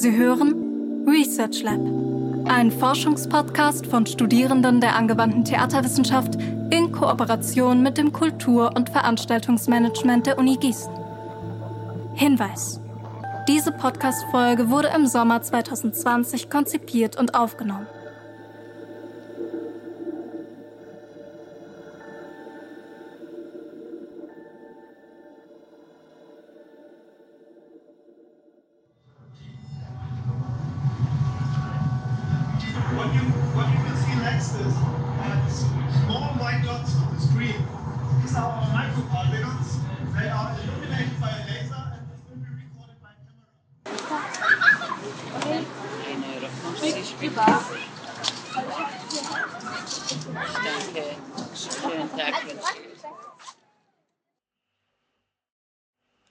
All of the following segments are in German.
Sie hören Research Lab, ein Forschungspodcast von Studierenden der angewandten Theaterwissenschaft in Kooperation mit dem Kultur- und Veranstaltungsmanagement der Uni Gießen. Hinweis. Diese Podcast-Folge wurde im Sommer 2020 konzipiert und aufgenommen.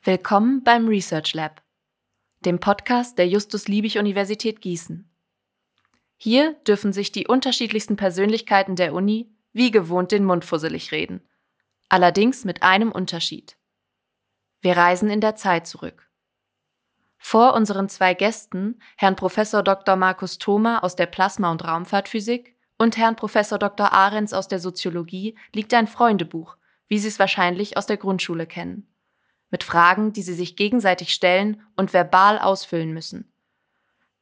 Willkommen beim Research Lab, dem Podcast der Justus Liebig Universität Gießen. Hier dürfen sich die unterschiedlichsten Persönlichkeiten der Uni wie gewohnt den Mund fusselig reden. Allerdings mit einem Unterschied. Wir reisen in der Zeit zurück. Vor unseren zwei Gästen, Herrn Prof. Dr. Markus Thoma aus der Plasma- und Raumfahrtphysik und Herrn Prof. Dr. Ahrens aus der Soziologie, liegt ein Freundebuch, wie Sie es wahrscheinlich aus der Grundschule kennen. Mit Fragen, die Sie sich gegenseitig stellen und verbal ausfüllen müssen.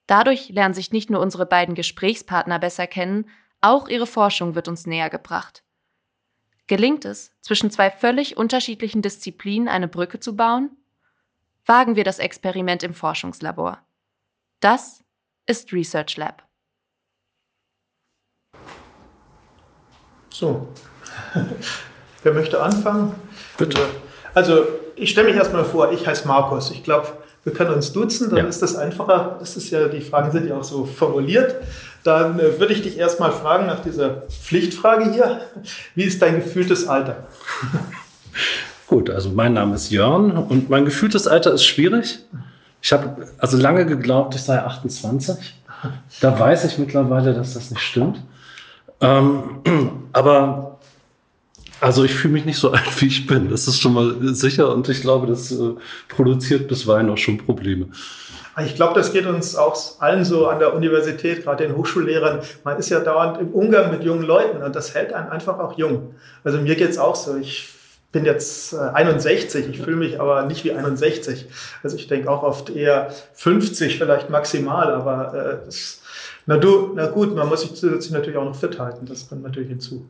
Dadurch lernen sich nicht nur unsere beiden Gesprächspartner besser kennen, auch ihre Forschung wird uns näher gebracht. Gelingt es, zwischen zwei völlig unterschiedlichen Disziplinen eine Brücke zu bauen? Wagen wir das Experiment im Forschungslabor. Das ist Research Lab. So, wer möchte anfangen? Bitte. Also, ich stelle mich erstmal vor, ich heiße Markus. Ich glaube, wir können uns duzen, dann Ja. ist das einfacher. Das ist ja, die Fragen sind ja auch so formuliert. Dann äh, würde ich dich erstmal fragen nach dieser Pflichtfrage hier. Wie ist dein gefühltes Alter? Gut, also mein Name ist Jörn und mein gefühltes Alter ist schwierig. Ich habe also lange geglaubt, ich sei 28. Da weiß ich mittlerweile, dass das nicht stimmt. Ähm, aber also ich fühle mich nicht so alt, wie ich bin. Das ist schon mal sicher und ich glaube, das äh, produziert bisweilen auch schon Probleme. Ich glaube, das geht uns auch allen so an der Universität, gerade den Hochschullehrern. Man ist ja dauernd im Umgang mit jungen Leuten und das hält einen einfach auch jung. Also mir geht es auch so. Ich bin jetzt äh, 61, ich fühle mich aber nicht wie 61. Also ich denke auch oft eher 50 vielleicht maximal, aber äh, das, na, du, na gut, man muss sich zusätzlich natürlich auch noch fit halten. Das kommt natürlich hinzu.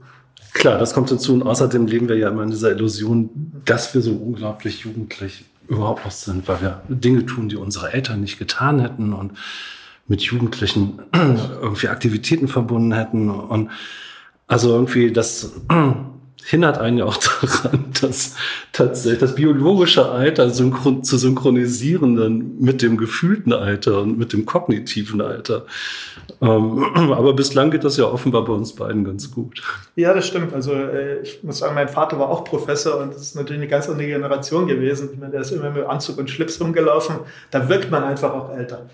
Klar, das kommt hinzu und außerdem leben wir ja immer in dieser Illusion, dass wir so unglaublich jugendlich überhaupt noch sind, weil wir Dinge tun, die unsere Eltern nicht getan hätten und mit Jugendlichen irgendwie Aktivitäten verbunden hätten. Und also irgendwie das hindert einen ja auch daran, dass tatsächlich das biologische Alter synchron zu synchronisieren dann mit dem gefühlten Alter und mit dem kognitiven Alter. Ähm, aber bislang geht das ja offenbar bei uns beiden ganz gut. Ja, das stimmt. Also äh, ich muss sagen, mein Vater war auch Professor und das ist natürlich eine ganz andere Generation gewesen. Ich meine, der ist immer mit Anzug und Schlips rumgelaufen. Da wirkt man einfach auch älter.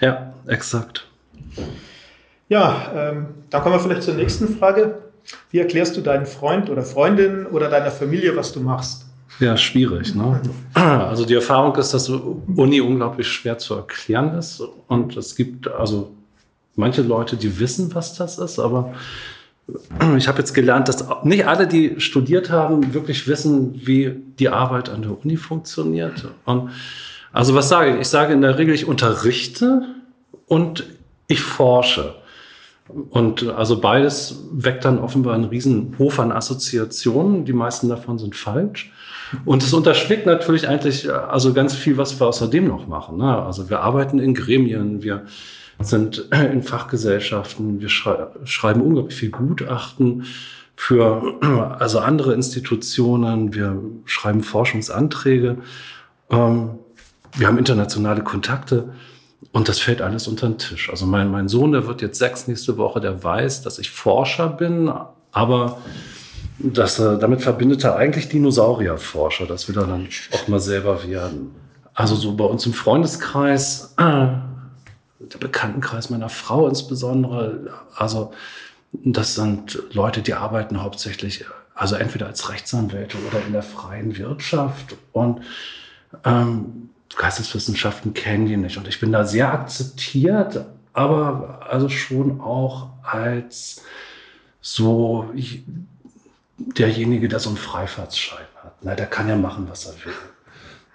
Ja, exakt. Ja, ähm, dann kommen wir vielleicht zur nächsten Frage. Wie erklärst du deinen Freund oder Freundin oder deiner Familie, was du machst? Ja, schwierig. Ne? Also die Erfahrung ist, dass Uni unglaublich schwer zu erklären ist. Und es gibt also manche Leute, die wissen, was das ist, aber ich habe jetzt gelernt, dass nicht alle, die studiert haben, wirklich wissen, wie die Arbeit an der Uni funktioniert. Und also was sage ich? Ich sage in der Regel, ich unterrichte und ich forsche. Und also beides weckt dann offenbar einen riesen Hof an Assoziationen. Die meisten davon sind falsch. Und es unterschlägt natürlich eigentlich also ganz viel, was wir außerdem noch machen. Ne? Also wir arbeiten in Gremien, wir sind in Fachgesellschaften, wir schrei schreiben unglaublich viel Gutachten für also andere Institutionen, wir schreiben Forschungsanträge, ähm, wir haben internationale Kontakte. Und das fällt alles unter den Tisch. Also mein, mein Sohn, der wird jetzt sechs nächste Woche, der weiß, dass ich Forscher bin, aber das, äh, damit verbindet er eigentlich Dinosaurierforscher. Das will er dann auch mal selber werden. Also so bei uns im Freundeskreis, äh, der Bekanntenkreis meiner Frau insbesondere, also das sind Leute, die arbeiten hauptsächlich, also entweder als Rechtsanwälte oder in der freien Wirtschaft und ähm, Geisteswissenschaften kennen die nicht. Und ich bin da sehr akzeptiert, aber also schon auch als so derjenige, der so einen Freifahrtsschein hat. Na, der kann ja machen, was er will.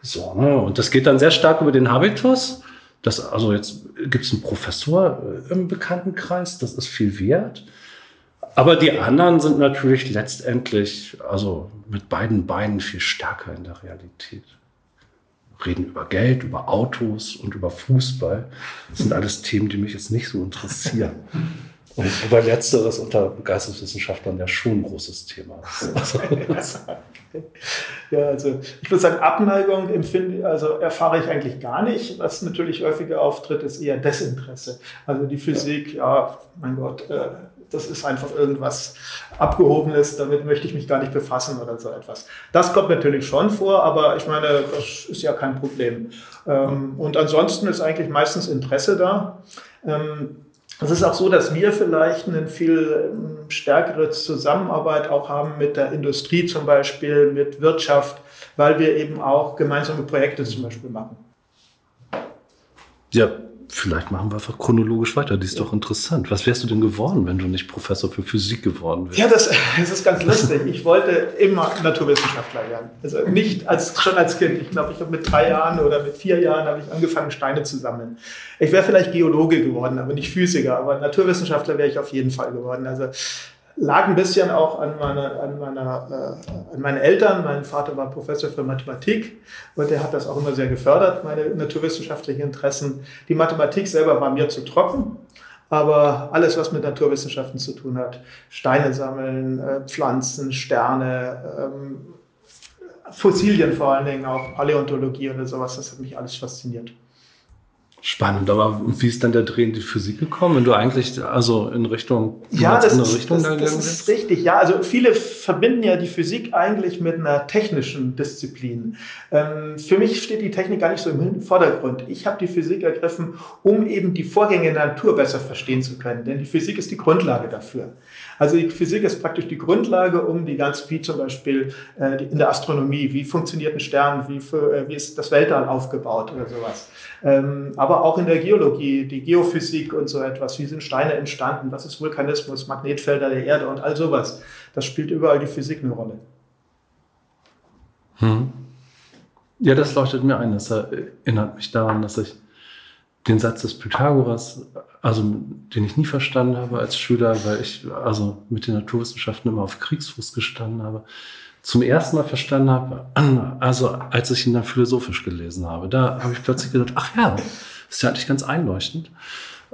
So, ne? Und das geht dann sehr stark über den Habitus. Das, also jetzt gibt es einen Professor äh, im Bekanntenkreis, das ist viel wert. Aber die anderen sind natürlich letztendlich, also mit beiden Beinen viel stärker in der Realität. Reden über Geld, über Autos und über Fußball. Das sind alles Themen, die mich jetzt nicht so interessieren. Und über Letzteres unter Geisteswissenschaftlern ja schon ein großes Thema ja, also ich würde sagen, Abneigung empfinde, also erfahre ich eigentlich gar nicht. Was natürlich häufiger auftritt, ist eher Desinteresse. Also die Physik, ja, mein Gott, äh, das ist einfach irgendwas Abgehobenes, damit möchte ich mich gar nicht befassen oder so etwas. Das kommt natürlich schon vor, aber ich meine, das ist ja kein Problem. Ähm, und ansonsten ist eigentlich meistens Interesse da. Ähm, es ist auch so, dass wir vielleicht eine viel ähm, stärkere Zusammenarbeit auch haben mit der Industrie zum Beispiel, mit Wirtschaft, weil wir eben auch gemeinsame Projekte zum Beispiel machen. Ja, vielleicht machen wir einfach chronologisch weiter. Die ist doch interessant. Was wärst du denn geworden, wenn du nicht Professor für Physik geworden wärst? Ja, das, das ist ganz lustig. Ich wollte immer Naturwissenschaftler werden. Also nicht als, schon als Kind. Ich glaube, ich habe mit drei Jahren oder mit vier Jahren habe ich angefangen, Steine zu sammeln. Ich wäre vielleicht Geologe geworden, aber nicht Physiker. Aber Naturwissenschaftler wäre ich auf jeden Fall geworden. Also lag ein bisschen auch an, meine, an, meiner, äh, an meinen Eltern. Mein Vater war Professor für Mathematik und der hat das auch immer sehr gefördert, meine naturwissenschaftlichen Interessen. Die Mathematik selber war mir zu trocken, aber alles, was mit Naturwissenschaften zu tun hat, Steine sammeln, äh, Pflanzen, Sterne, ähm, Fossilien vor allen Dingen, auch Paläontologie oder sowas, das hat mich alles fasziniert. Spannend, aber wie ist dann der Dreh in die Physik gekommen, wenn du eigentlich also in Richtung ja, das, ist, Richtung das, das ist richtig. Ja, also viele verbinden ja die Physik eigentlich mit einer technischen Disziplin. Ähm, für mich steht die Technik gar nicht so im Vordergrund. Ich habe die Physik ergriffen, um eben die Vorgänge in der Natur besser verstehen zu können, denn die Physik ist die Grundlage dafür. Also die Physik ist praktisch die Grundlage, um die ganz, wie zum Beispiel äh, in der Astronomie, wie funktioniert ein Stern, wie, für, äh, wie ist das Weltall aufgebaut oder sowas. Ähm, aber auch in der Geologie, die Geophysik und so etwas, wie sind Steine entstanden, was ist Vulkanismus, Magnetfelder der Erde und all sowas. Das spielt überall die Physik eine Rolle. Hm. Ja, das leuchtet mir ein. Das erinnert mich daran, dass ich den Satz des Pythagoras, also den ich nie verstanden habe als Schüler, weil ich also mit den Naturwissenschaften immer auf Kriegsfuß gestanden habe, zum ersten Mal verstanden habe, also als ich ihn dann philosophisch gelesen habe. Da habe ich plötzlich gedacht, ach ja, ist ja eigentlich ganz einleuchtend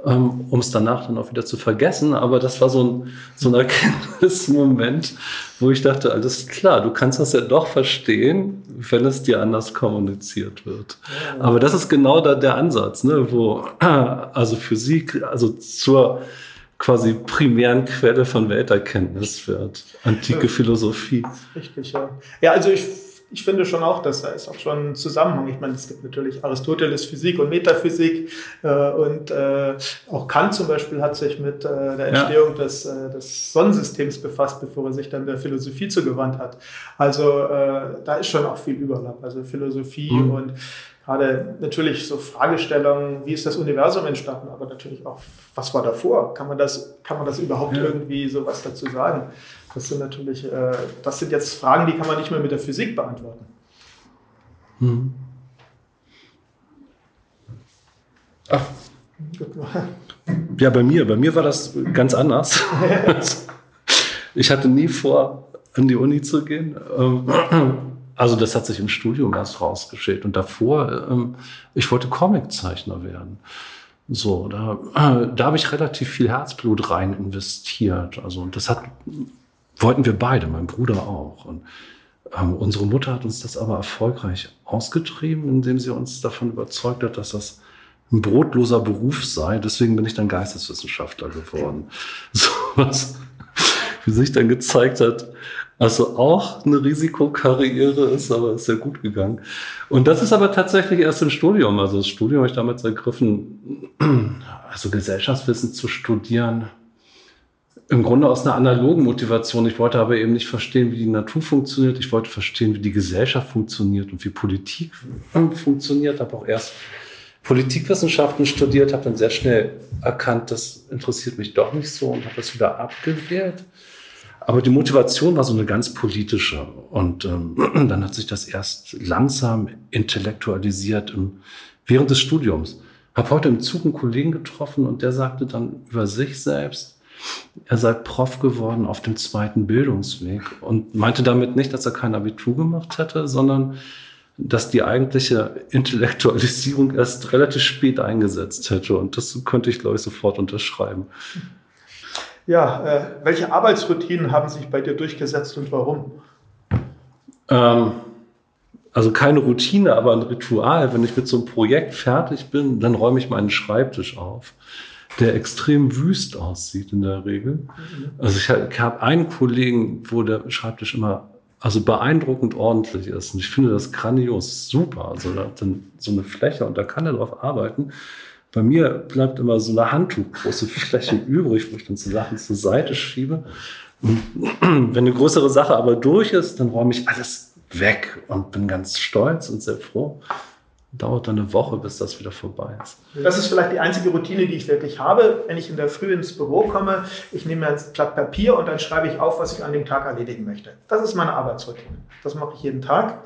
ähm, um es danach dann auch wieder zu vergessen. Aber das war so ein, so ein Erkenntnismoment, wo ich dachte, alles klar, du kannst das ja doch verstehen, wenn es dir anders kommuniziert wird. Ja. Aber das ist genau da der Ansatz, ne, wo also Physik, also zur quasi primären Quelle von Welterkenntnis wird. Antike Philosophie. Richtig, ja. Ja, also ich ich finde schon auch, dass da ist auch schon ein Zusammenhang. Ich meine, es gibt natürlich Aristoteles Physik und Metaphysik äh, und äh, auch Kant zum Beispiel hat sich mit äh, der Entstehung ja. des, äh, des Sonnensystems befasst, bevor er sich dann der Philosophie zugewandt hat. Also äh, da ist schon auch viel Überlapp. Also Philosophie mhm. und gerade natürlich so Fragestellungen, wie ist das Universum entstanden, aber natürlich auch, was war davor? Kann man das, kann man das überhaupt ja. irgendwie so was dazu sagen? Das sind natürlich, äh, das sind jetzt Fragen, die kann man nicht mehr mit der Physik beantworten. Hm. Ach. Ja, bei mir, bei mir war das ganz anders. ich hatte nie vor, an die Uni zu gehen. Also das hat sich im Studium erst rausgeschält. Und davor, ähm, ich wollte Comiczeichner werden. So, da, da habe ich relativ viel Herzblut rein investiert. Also das hat wollten wir beide, mein Bruder auch. Und ähm, unsere Mutter hat uns das aber erfolgreich ausgetrieben, indem sie uns davon überzeugt hat, dass das ein brotloser Beruf sei. Deswegen bin ich dann Geisteswissenschaftler geworden. So was, wie sich dann gezeigt hat, also auch eine Risikokarriere ist, aber ist sehr gut gegangen. Und das ist aber tatsächlich erst im Studium. Also das Studium habe ich damals ergriffen, also Gesellschaftswissen zu studieren im Grunde aus einer analogen Motivation. Ich wollte aber eben nicht verstehen, wie die Natur funktioniert. Ich wollte verstehen, wie die Gesellschaft funktioniert und wie Politik funktioniert. Habe auch erst Politikwissenschaften studiert, habe dann sehr schnell erkannt, das interessiert mich doch nicht so und habe das wieder abgewehrt. Aber die Motivation war so eine ganz politische. Und ähm, dann hat sich das erst langsam intellektualisiert im, während des Studiums. Habe heute im Zug einen Kollegen getroffen und der sagte dann über sich selbst, er sei Prof geworden auf dem zweiten Bildungsweg und meinte damit nicht, dass er kein Abitur gemacht hätte, sondern dass die eigentliche Intellektualisierung erst relativ spät eingesetzt hätte. Und das könnte ich, glaube ich, sofort unterschreiben. Ja, äh, welche Arbeitsroutinen haben sich bei dir durchgesetzt und warum? Ähm, also keine Routine, aber ein Ritual. Wenn ich mit so einem Projekt fertig bin, dann räume ich meinen Schreibtisch auf, der extrem wüst aussieht in der Regel. Mhm. Also ich, ich habe einen Kollegen, wo der Schreibtisch immer also beeindruckend ordentlich ist. Und ich finde das grandios super. Also da hat dann so eine Fläche und da kann er drauf arbeiten. Bei mir bleibt immer so eine handtuchgroße Fläche übrig, wo ich dann so Sachen zur Seite schiebe. Und wenn eine größere Sache aber durch ist, dann räume ich alles weg und bin ganz stolz und sehr froh dauert dann eine Woche, bis das wieder vorbei ist. Das ist vielleicht die einzige Routine, die ich wirklich habe. Wenn ich in der Früh ins Büro komme, ich nehme mir ein Blatt Papier und dann schreibe ich auf, was ich an dem Tag erledigen möchte. Das ist meine Arbeitsroutine. Das mache ich jeden Tag.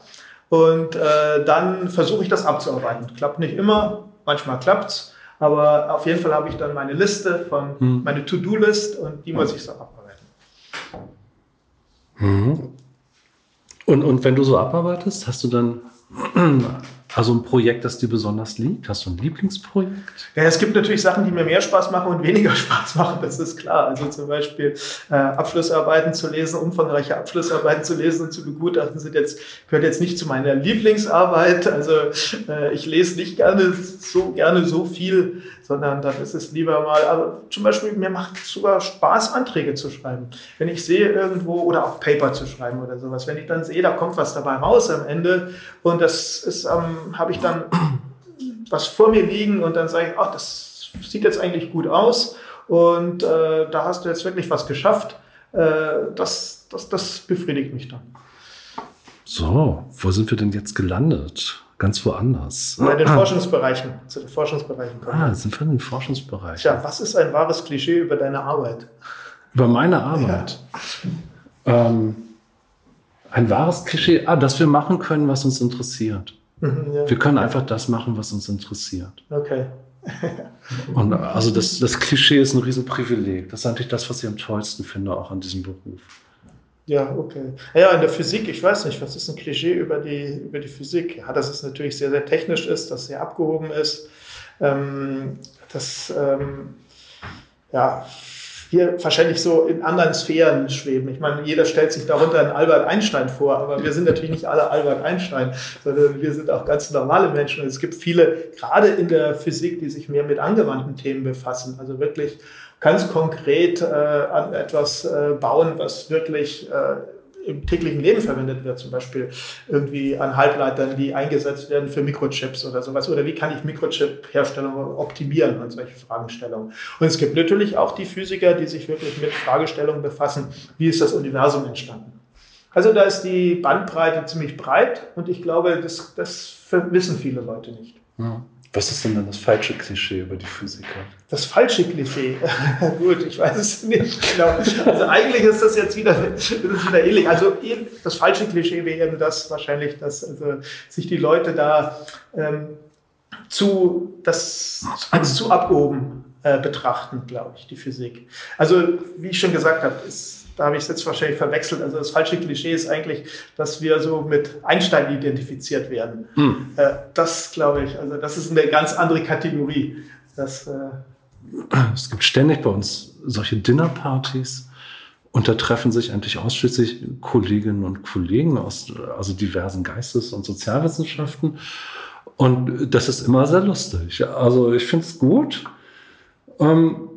Und äh, dann versuche ich das abzuarbeiten. Klappt nicht immer, manchmal klappt es. Aber auf jeden Fall habe ich dann meine Liste von, hm. meine To-Do-List und die muss ich so abarbeiten. Mhm. Und, und wenn du so abarbeitest, hast du dann also ein Projekt, das dir besonders liegt? Hast du ein Lieblingsprojekt? Ja, es gibt natürlich Sachen, die mir mehr Spaß machen und weniger Spaß machen, das ist klar. Also zum Beispiel äh, Abschlussarbeiten zu lesen, umfangreiche Abschlussarbeiten zu lesen und zu begutachten, sind jetzt, gehört jetzt nicht zu meiner Lieblingsarbeit. Also äh, ich lese nicht gerne so gerne so viel, sondern dann ist es lieber mal, aber zum Beispiel, mir macht es sogar Spaß, Anträge zu schreiben. Wenn ich sehe irgendwo oder auch Paper zu schreiben oder sowas, wenn ich dann sehe, da kommt was dabei raus am Ende und das ist, ähm, habe ich dann was vor mir liegen und dann sage ich, ach, das sieht jetzt eigentlich gut aus und äh, da hast du jetzt wirklich was geschafft. Äh, das, das, das befriedigt mich dann. So, wo sind wir denn jetzt gelandet? ganz woanders. Bei den Forschungsbereichen, zu den Forschungsbereichen kommen. Ah, sind wir in den Forschungsbereichen. Tja, was ist ein wahres Klischee über deine Arbeit? Über meine Arbeit? Ja. Ähm, ein wahres Klischee, ah, dass wir machen können, was uns interessiert. Mhm, ja. Wir können einfach das machen, was uns interessiert. Okay. Und also das, das Klischee ist ein Riesenprivileg. Das ist eigentlich das, was ich am tollsten finde, auch an diesem Beruf. Ja, okay. Ja, in der Physik, ich weiß nicht, was ist ein Klischee über die, über die Physik? Ja, dass es natürlich sehr, sehr technisch ist, dass es sehr abgehoben ist. Ähm, dass ähm, ja, wir wahrscheinlich so in anderen Sphären schweben. Ich meine, jeder stellt sich darunter einen Albert Einstein vor, aber wir sind natürlich nicht alle Albert Einstein, sondern wir sind auch ganz normale Menschen. Und es gibt viele, gerade in der Physik, die sich mehr mit angewandten Themen befassen. Also wirklich ganz konkret äh, an etwas äh, bauen, was wirklich äh, im täglichen Leben verwendet wird, zum Beispiel irgendwie an Halbleitern, die eingesetzt werden für Mikrochips oder sowas. Oder wie kann ich Mikrochip-Herstellung optimieren und solche Fragestellungen. Und es gibt natürlich auch die Physiker, die sich wirklich mit Fragestellungen befassen, wie ist das Universum entstanden. Also da ist die Bandbreite ziemlich breit und ich glaube, das, das wissen viele Leute nicht. Ja. Was ist denn dann das falsche Klischee über die Physiker? Das falsche Klischee? Gut, ich weiß es nicht genau. Also eigentlich ist das jetzt wieder, ist wieder ähnlich. Also das falsche Klischee wäre eben das wahrscheinlich, dass also sich die Leute da ähm, zu, das als zu abgehoben äh, betrachten, glaube ich, die Physik. Also wie ich schon gesagt habe, ist da habe ich es jetzt wahrscheinlich verwechselt. Also das falsche Klischee ist eigentlich, dass wir so mit Einstein identifiziert werden. Hm. Äh, das glaube ich, also das ist eine ganz andere Kategorie. Das, äh es gibt ständig bei uns solche Dinnerpartys. Und da treffen sich eigentlich ausschließlich Kolleginnen und Kollegen aus also diversen Geistes- und Sozialwissenschaften. Und das ist immer sehr lustig. Also ich finde es gut. Ähm,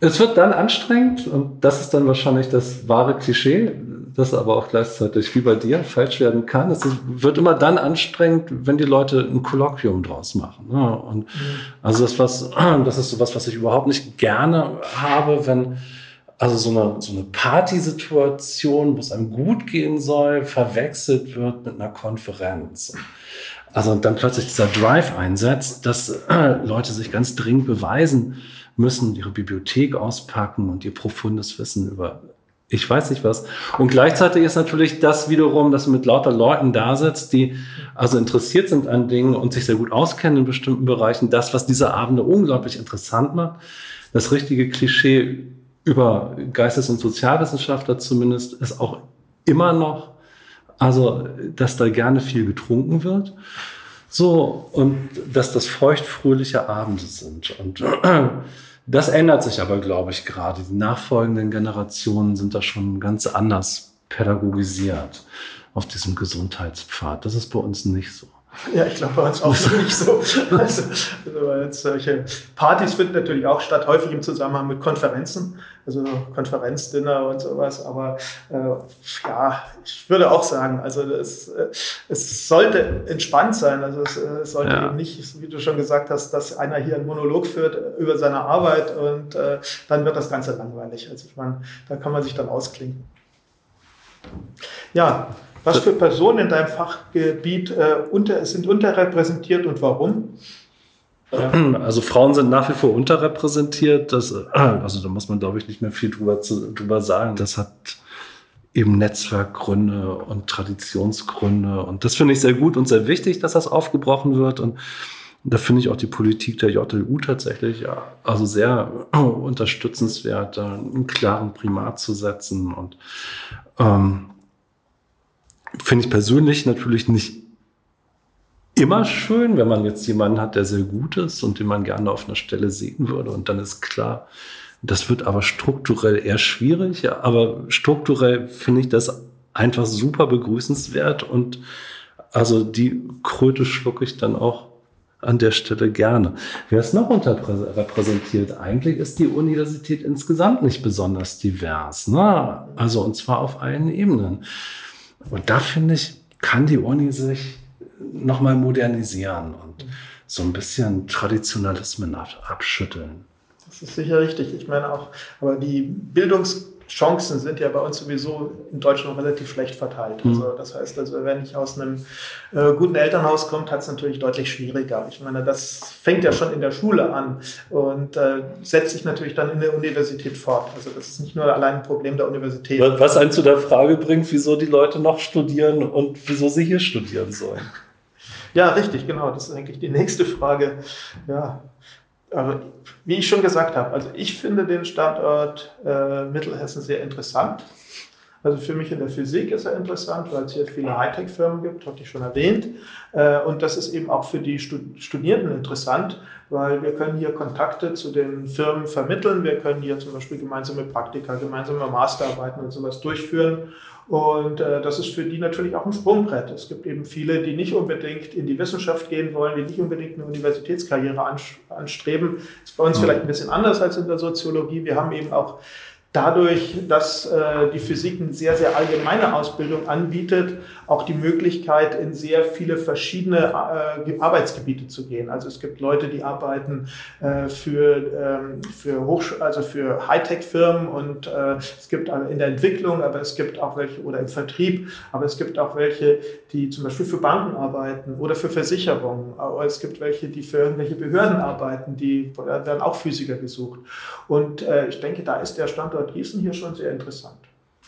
es wird dann anstrengend und das ist dann wahrscheinlich das wahre Klischee, das aber auch gleichzeitig wie bei dir falsch werden kann. Es wird immer dann anstrengend, wenn die Leute ein Kolloquium draus machen. Ne? Und mhm. also das, was, das ist so was, was ich überhaupt nicht gerne habe, wenn also so eine, so eine Partysituation, wo es einem gut gehen soll, verwechselt wird mit einer Konferenz. Also dann plötzlich dieser Drive einsetzt, dass äh, Leute sich ganz dringend beweisen müssen, ihre Bibliothek auspacken und ihr profundes Wissen über ich weiß nicht was. Und gleichzeitig ist natürlich das wiederum, dass du mit lauter Leuten da sitzt, die also interessiert sind an Dingen und sich sehr gut auskennen in bestimmten Bereichen. Das, was diese Abende unglaublich interessant macht. Das richtige Klischee über Geistes- und Sozialwissenschaftler zumindest ist auch immer noch, also, dass da gerne viel getrunken wird. So, und dass das feuchtfröhliche Abende sind. Und das ändert sich aber, glaube ich, gerade. Die nachfolgenden Generationen sind da schon ganz anders pädagogisiert auf diesem Gesundheitspfad. Das ist bei uns nicht so. Ja, ich glaube bei uns auch nicht so. Also, also solche Partys finden natürlich auch statt, häufig im Zusammenhang mit Konferenzen, also Konferenzdinner und sowas. Aber äh, ja, ich würde auch sagen, also das, äh, es sollte entspannt sein. Also es, äh, es sollte ja. eben nicht, wie du schon gesagt hast, dass einer hier einen Monolog führt über seine Arbeit und äh, dann wird das Ganze langweilig. Also ich meine, da kann man sich dann ausklinken. Ja, was für Personen in deinem Fachgebiet äh, unter, sind unterrepräsentiert und warum? Also Frauen sind nach wie vor unterrepräsentiert. Das, äh, also da muss man, glaube ich, nicht mehr viel drüber, zu, drüber sagen. Das hat eben Netzwerkgründe und Traditionsgründe. Und das finde ich sehr gut und sehr wichtig, dass das aufgebrochen wird. Und da finde ich auch die Politik der JLU tatsächlich ja, also sehr unterstützenswert, einen klaren Primat zu setzen und ähm, finde ich persönlich natürlich nicht immer schön, wenn man jetzt jemanden hat, der sehr gut ist und den man gerne auf einer Stelle sehen würde. Und dann ist klar, das wird aber strukturell eher schwierig. Aber strukturell finde ich das einfach super begrüßenswert und also die Kröte schlucke ich dann auch an der Stelle gerne. Wer ist noch unterrepräsentiert? Eigentlich ist die Universität insgesamt nicht besonders divers. Ne? Also und zwar auf allen Ebenen. Und da finde ich, kann die Uni sich nochmal modernisieren und so ein bisschen Traditionalismen abschütteln. Das ist sicher richtig. Ich meine auch, aber die Bildungs Chancen sind ja bei uns sowieso in Deutschland relativ schlecht verteilt. Mhm. Also das heißt, also wenn ich aus einem äh, guten Elternhaus komme, hat es natürlich deutlich schwieriger. Ich meine, das fängt ja schon in der Schule an und äh, setzt sich natürlich dann in der Universität fort. Also das ist nicht nur allein ein Problem der Universität. Was einen zu der Frage bringt, wieso die Leute noch studieren und wieso sie hier studieren sollen. Ja, richtig, genau. Das ist eigentlich die nächste Frage. Ja, aber wie ich schon gesagt habe, also ich finde den Standort äh, Mittelhessen sehr interessant. Also für mich in der Physik ist er interessant, weil es hier viele Hightech-Firmen gibt, hatte ich schon erwähnt. Äh, und das ist eben auch für die Studierenden interessant, weil wir können hier Kontakte zu den Firmen vermitteln. Wir können hier zum Beispiel gemeinsame Praktika, gemeinsame Masterarbeiten und sowas durchführen. Und äh, das ist für die natürlich auch ein Sprungbrett. Es gibt eben viele, die nicht unbedingt in die Wissenschaft gehen wollen, die nicht unbedingt eine Universitätskarriere anstreben. Das ist bei uns vielleicht ein bisschen anders als in der Soziologie. Wir haben eben auch dadurch, dass äh, die Physik eine sehr, sehr allgemeine Ausbildung anbietet, auch die Möglichkeit, in sehr viele verschiedene äh, Arbeitsgebiete zu gehen. Also es gibt Leute, die arbeiten äh, für, ähm, für, Hochsch also für Hightech-Firmen und äh, es gibt in der Entwicklung, aber es gibt auch welche, oder im Vertrieb, aber es gibt auch welche, die zum Beispiel für Banken arbeiten oder für Versicherungen. Es gibt welche, die für irgendwelche Behörden arbeiten, die werden auch Physiker gesucht. Und äh, ich denke, da ist der Standort Standort Gießen hier schon sehr interessant.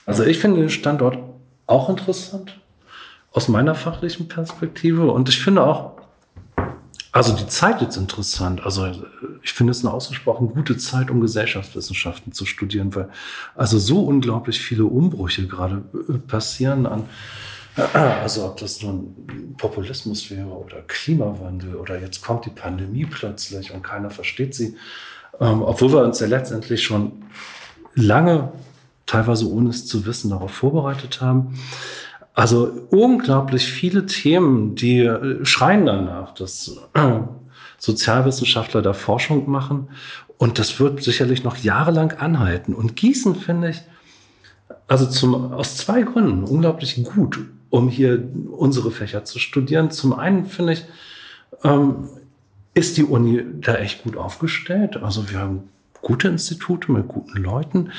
Also ich finde den Standort auch interessant aus meiner fachlichen Perspektive und ich finde auch, also die Zeit jetzt interessant. Also ich finde es eine ausgesprochen gute Zeit, um Gesellschaftswissenschaften zu studieren, weil also so unglaublich viele Umbrüche gerade passieren an, also ob das nun Populismus wäre oder Klimawandel oder jetzt kommt die Pandemie plötzlich und keiner versteht sie, ähm, obwohl wir uns ja letztendlich schon lange, teilweise ohne es zu wissen, darauf vorbereitet haben. Also unglaublich viele Themen, die äh, schreien danach, dass äh, Sozialwissenschaftler da Forschung machen. Und das wird sicherlich noch jahrelang anhalten. Und Gießen finde ich, also zum, aus zwei Gründen unglaublich gut, um hier unsere Fächer zu studieren. Zum einen finde ich, ähm, ist die Uni da echt gut aufgestellt. Also wir haben gute Institute mit guten Leuten.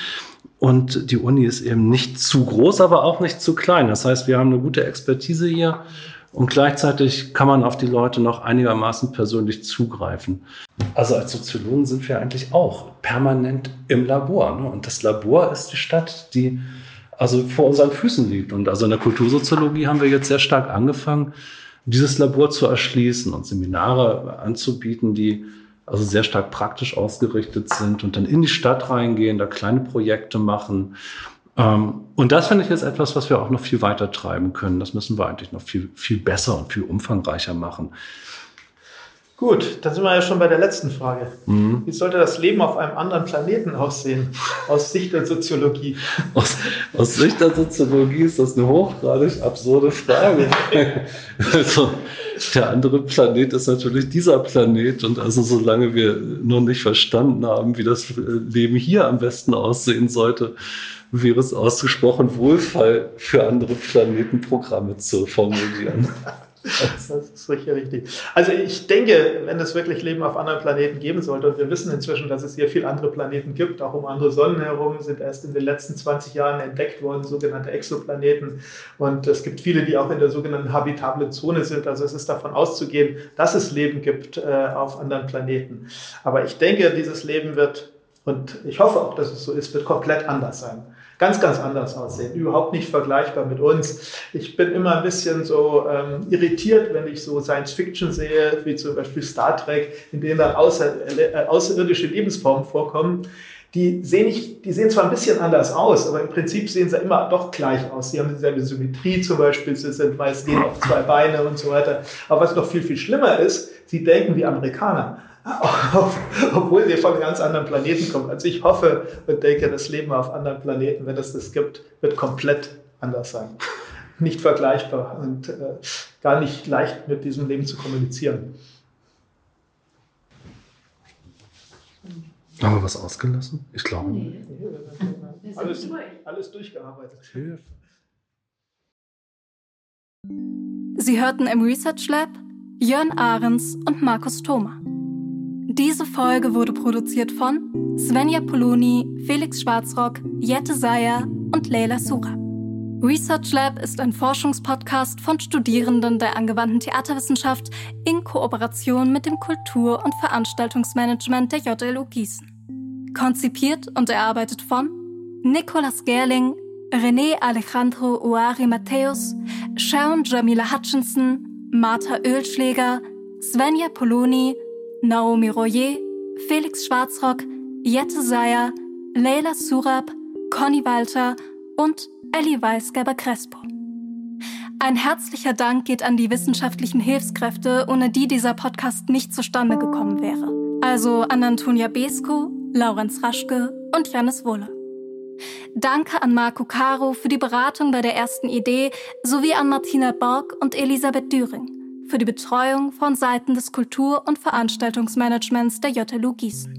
Und die Uni ist eben nicht zu groß, aber auch nicht zu klein. Das heißt, wir haben eine gute Expertise hier und gleichzeitig kann man auf die Leute noch einigermaßen persönlich zugreifen. Also als Soziologen sind wir eigentlich auch permanent im Labor. Ne? Und das Labor ist die Stadt, die also vor unseren Füßen liegt. Und also in der Kultursoziologie haben wir jetzt sehr stark angefangen, dieses Labor zu erschließen und Seminare anzubieten, die also sehr stark praktisch ausgerichtet sind und dann in die Stadt reingehen, da kleine Projekte machen ähm, und das finde ich jetzt etwas, was wir auch noch viel weiter treiben können. Das müssen wir eigentlich noch viel, viel besser und viel umfangreicher machen. Gut, dann sind wir ja schon bei der letzten Frage. Mhm. Wie sollte das Leben auf einem anderen Planeten aussehen, aus Sicht der Soziologie? Aus, aus Sicht der Soziologie ist das eine hochgradig absurde Frage. also, der andere Planet ist natürlich dieser Planet. Und also solange wir noch nicht verstanden haben, wie das Leben hier am besten aussehen sollte, wäre es ausgesprochen wohlfall für andere Planeten Programme zu formulieren. Das ist sicher richtig. Also ich denke, wenn es wirklich Leben auf anderen Planeten geben sollte, und wir wissen inzwischen, dass es sehr viele andere Planeten gibt, auch um andere Sonnen herum, sind erst in den letzten 20 Jahren entdeckt worden, sogenannte Exoplaneten. Und es gibt viele, die auch in der sogenannten habitablen Zone sind. Also es ist davon auszugehen, dass es Leben gibt äh, auf anderen Planeten. Aber ich denke, dieses Leben wird, und ich hoffe auch, dass es so ist, wird komplett anders sein ganz, ganz anders aussehen. Überhaupt nicht vergleichbar mit uns. Ich bin immer ein bisschen so ähm, irritiert, wenn ich so Science Fiction sehe, wie zum Beispiel Star Trek, in denen dann außer, äh, außerirdische Lebensformen vorkommen. Die sehen, nicht, die sehen zwar ein bisschen anders aus, aber im Prinzip sehen sie immer doch gleich aus. Sie haben dieselbe Symmetrie zum Beispiel, sie sind meist gehen auf zwei Beine und so weiter. Aber was noch viel, viel schlimmer ist, sie denken wie Amerikaner. Obwohl wir von ganz anderen Planeten kommen. Also ich hoffe und denke, das Leben auf anderen Planeten, wenn es das gibt, wird komplett anders sein. Nicht vergleichbar und äh, gar nicht leicht mit diesem Leben zu kommunizieren. Haben wir was ausgelassen? Ich glaube. Nee. Alles, alles durchgearbeitet. Sie hörten im Research Lab Jörn Ahrens und Markus Thoma. Diese Folge wurde produziert von Svenja Poloni, Felix Schwarzrock, Jette Seyer und Leila Sura. Research Lab ist ein Forschungspodcast von Studierenden der angewandten Theaterwissenschaft in Kooperation mit dem Kultur- und Veranstaltungsmanagement der JLU Gießen. Konzipiert und erarbeitet von Nicolas Gerling, René Alejandro Uari Matthäus, Sharon Jamila Hutchinson, Martha Ölschläger, Svenja Poloni Naomi Royer, Felix Schwarzrock, Jette Seyer, Leila Surab, Conny Walter und Ellie Weisgerber-Crespo. Ein herzlicher Dank geht an die wissenschaftlichen Hilfskräfte, ohne die dieser Podcast nicht zustande gekommen wäre. Also an Antonia Besko, Laurenz Raschke und Janis Wolle. Danke an Marco Caro für die Beratung bei der ersten Idee sowie an Martina Borg und Elisabeth Düring für die Betreuung von Seiten des Kultur- und Veranstaltungsmanagements der JLU Gießen.